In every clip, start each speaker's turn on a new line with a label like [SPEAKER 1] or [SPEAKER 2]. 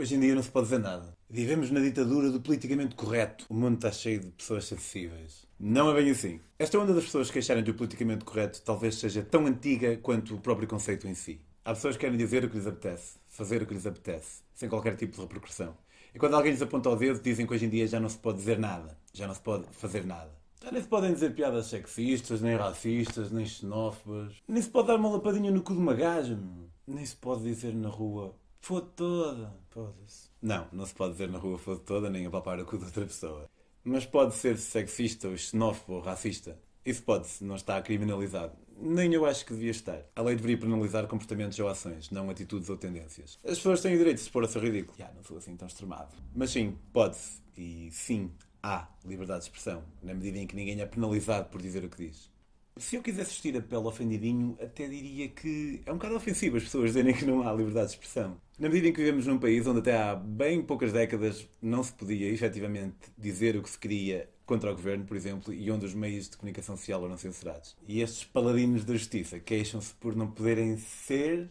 [SPEAKER 1] Hoje em dia não se pode dizer nada. Vivemos na ditadura do politicamente correto. O mundo está cheio de pessoas acessíveis. Não é bem assim. Esta onda das pessoas queixarem do politicamente correto talvez seja tão antiga quanto o próprio conceito em si. Há pessoas que querem dizer o que lhes apetece, fazer o que lhes apetece, sem qualquer tipo de repercussão. E quando alguém lhes aponta o dedo, dizem que hoje em dia já não se pode dizer nada, já não se pode fazer nada. Já nem se podem dizer piadas sexistas, nem racistas, nem xenófobas. Nem se pode dar uma lapadinha no cu de uma gaja, meu. Nem se pode dizer na rua Foda toda. Foda-se. Não, não se pode dizer na rua foda toda nem apalpar o cu de outra pessoa. Mas pode ser sexista ou xenófobo ou racista. Isso pode-se, não está criminalizado. Nem eu acho que devia estar. A lei deveria penalizar comportamentos ou ações, não atitudes ou tendências. As pessoas têm o direito de se pôr a ser ridículo. Já, não sou assim tão extremado. Mas sim, pode-se. E sim, há liberdade de expressão, na medida em que ninguém é penalizado por dizer o que diz. Se eu quisesse vestir a pele ofendidinho, até diria que é um bocado ofensivo as pessoas dizerem que não há liberdade de expressão. Na medida em que vivemos num país onde até há bem poucas décadas não se podia efetivamente dizer o que se queria contra o governo, por exemplo, e onde os meios de comunicação social eram censurados. E estes paladinos da justiça queixam-se por não poderem ser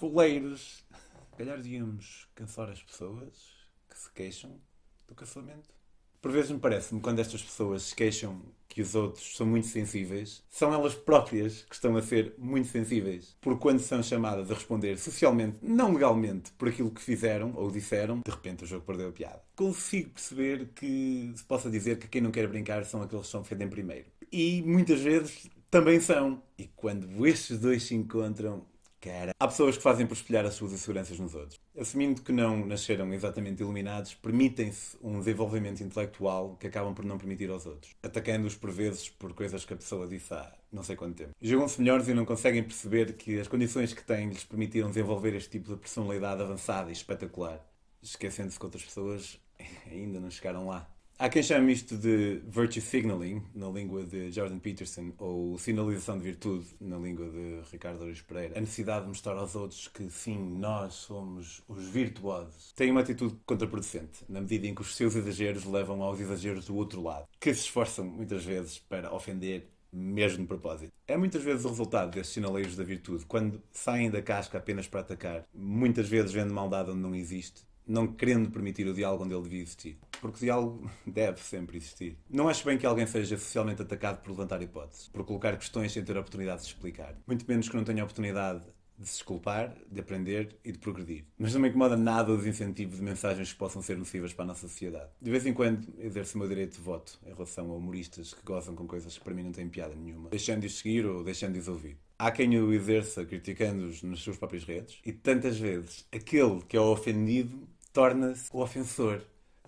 [SPEAKER 1] foleiros. Calhar devíamos cansar as pessoas que se queixam do cancelamento. Por vezes me parece-me, quando estas pessoas se queixam que os outros são muito sensíveis, são elas próprias que estão a ser muito sensíveis. Porque quando são chamadas a responder socialmente, não legalmente, por aquilo que fizeram ou disseram, de repente o jogo perdeu a piada. Consigo perceber que se possa dizer que quem não quer brincar são aqueles que são ofendem primeiro. E muitas vezes também são. E quando estes dois se encontram, Cara. Há pessoas que fazem por espelhar as suas inseguranças nos outros. Assumindo que não nasceram exatamente iluminados, permitem-se um desenvolvimento intelectual que acabam por não permitir aos outros, atacando-os por vezes por coisas que a pessoa disse há não sei quanto tempo. Jogam-se melhores e não conseguem perceber que as condições que têm lhes permitiram desenvolver este tipo de personalidade avançada e espetacular, esquecendo-se que outras pessoas ainda não chegaram lá. Há quem chame isto de virtue signaling, na língua de Jordan Peterson, ou sinalização de virtude, na língua de Ricardo Aris Pereira. A necessidade de mostrar aos outros que, sim, nós somos os virtuosos. Tem uma atitude contraproducente, na medida em que os seus exageros levam aos exageros do outro lado, que se esforçam muitas vezes para ofender mesmo de propósito. É muitas vezes o resultado desses sinaleiros da virtude, quando saem da casca apenas para atacar, muitas vezes vendo maldade onde não existe, não querendo permitir o diálogo onde ele devia existir. Porque o diálogo deve sempre existir. Não acho bem que alguém seja socialmente atacado por levantar hipóteses, por colocar questões sem ter a oportunidade de explicar. Muito menos que não tenha a oportunidade de se desculpar, de aprender e de progredir. Mas não me incomoda nada o desincentivo de mensagens que possam ser nocivas para a nossa sociedade. De vez em quando exerço o meu direito de voto em relação a humoristas que gozam com coisas que para mim não têm piada nenhuma, deixando de os seguir ou deixando de os ouvir. Há quem o exerça criticando-os nas suas próprias redes e tantas vezes aquele que é ofendido torna-se o ofensor.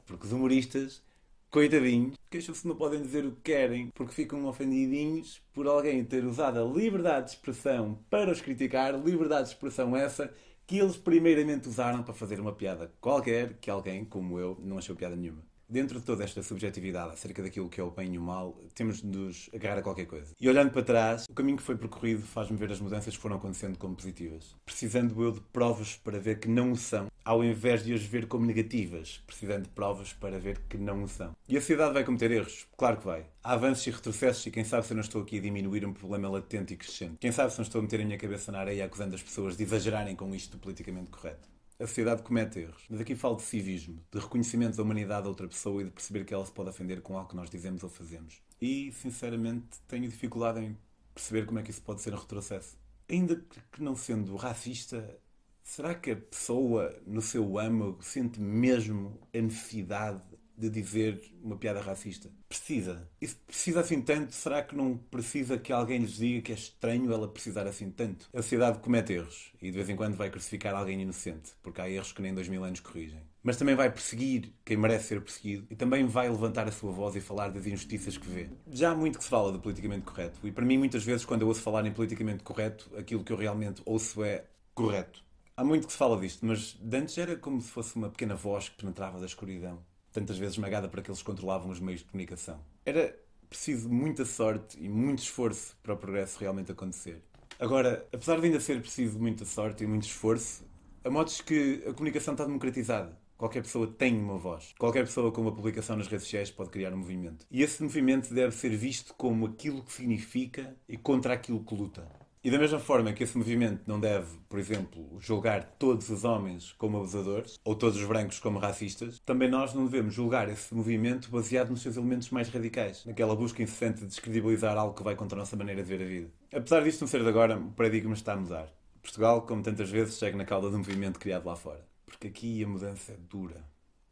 [SPEAKER 1] Porque os humoristas, coitadinhos, queixam-se não podem dizer o que querem porque ficam ofendidinhos por alguém ter usado a liberdade de expressão para os criticar, liberdade de expressão essa que eles primeiramente usaram para fazer uma piada qualquer que alguém, como eu, não achou piada nenhuma. Dentro de toda esta subjetividade acerca daquilo que é o bem e o mal, temos de nos agarrar a qualquer coisa. E olhando para trás, o caminho que foi percorrido faz-me ver as mudanças que foram acontecendo como positivas. Precisando eu de provas para ver que não o são, ao invés de as ver como negativas, precisando de provas para ver que não o são. E a sociedade vai cometer erros? Claro que vai. Há avanços e retrocessos e quem sabe se eu não estou aqui a diminuir um problema latente e crescente. Quem sabe se não estou a meter a minha cabeça na areia acusando as pessoas de exagerarem com isto do politicamente correto a sociedade comete erros. Mas aqui falo de civismo, de reconhecimento da humanidade a outra pessoa e de perceber que ela se pode ofender com algo que nós dizemos ou fazemos. E, sinceramente, tenho dificuldade em perceber como é que isso pode ser um retrocesso. Ainda que não sendo racista, será que a pessoa, no seu âmago, sente mesmo a necessidade de dizer uma piada racista. Precisa. E se precisa assim tanto, será que não precisa que alguém lhes diga que é estranho ela precisar assim tanto? A sociedade comete erros e de vez em quando vai crucificar alguém inocente, porque há erros que nem dois mil anos corrigem. Mas também vai perseguir quem merece ser perseguido e também vai levantar a sua voz e falar das injustiças que vê. Já há muito que se fala de politicamente correto e para mim, muitas vezes, quando eu ouço falar em politicamente correto, aquilo que eu realmente ouço é correto. Há muito que se fala disto, mas antes era como se fosse uma pequena voz que penetrava da escuridão tantas vezes esmagada para que eles controlavam os meios de comunicação. Era preciso muita sorte e muito esforço para o progresso realmente acontecer. Agora, apesar de ainda ser preciso muita sorte e muito esforço, a modos que a comunicação está democratizada. Qualquer pessoa tem uma voz. Qualquer pessoa com uma publicação nas redes sociais pode criar um movimento. E esse movimento deve ser visto como aquilo que significa e contra aquilo que luta. E da mesma forma que esse movimento não deve, por exemplo, julgar todos os homens como abusadores ou todos os brancos como racistas, também nós não devemos julgar esse movimento baseado nos seus elementos mais radicais, naquela busca incessante de descredibilizar algo que vai contra a nossa maneira de ver a vida. Apesar disto não ser de agora, o paradigma está a mudar. Portugal, como tantas vezes, segue na cauda um movimento criado lá fora. Porque aqui a mudança é dura,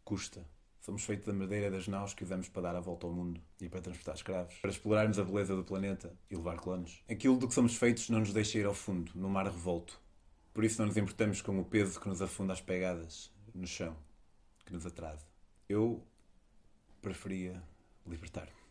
[SPEAKER 1] custa. Somos feitos da madeira das naus que usamos para dar a volta ao mundo e para transportar escravos, para explorarmos a beleza do planeta e levar clonos. Aquilo do que somos feitos não nos deixa ir ao fundo, no mar revolto. Por isso não nos importamos com o peso que nos afunda as pegadas no chão, que nos atrasa. Eu preferia libertar-me.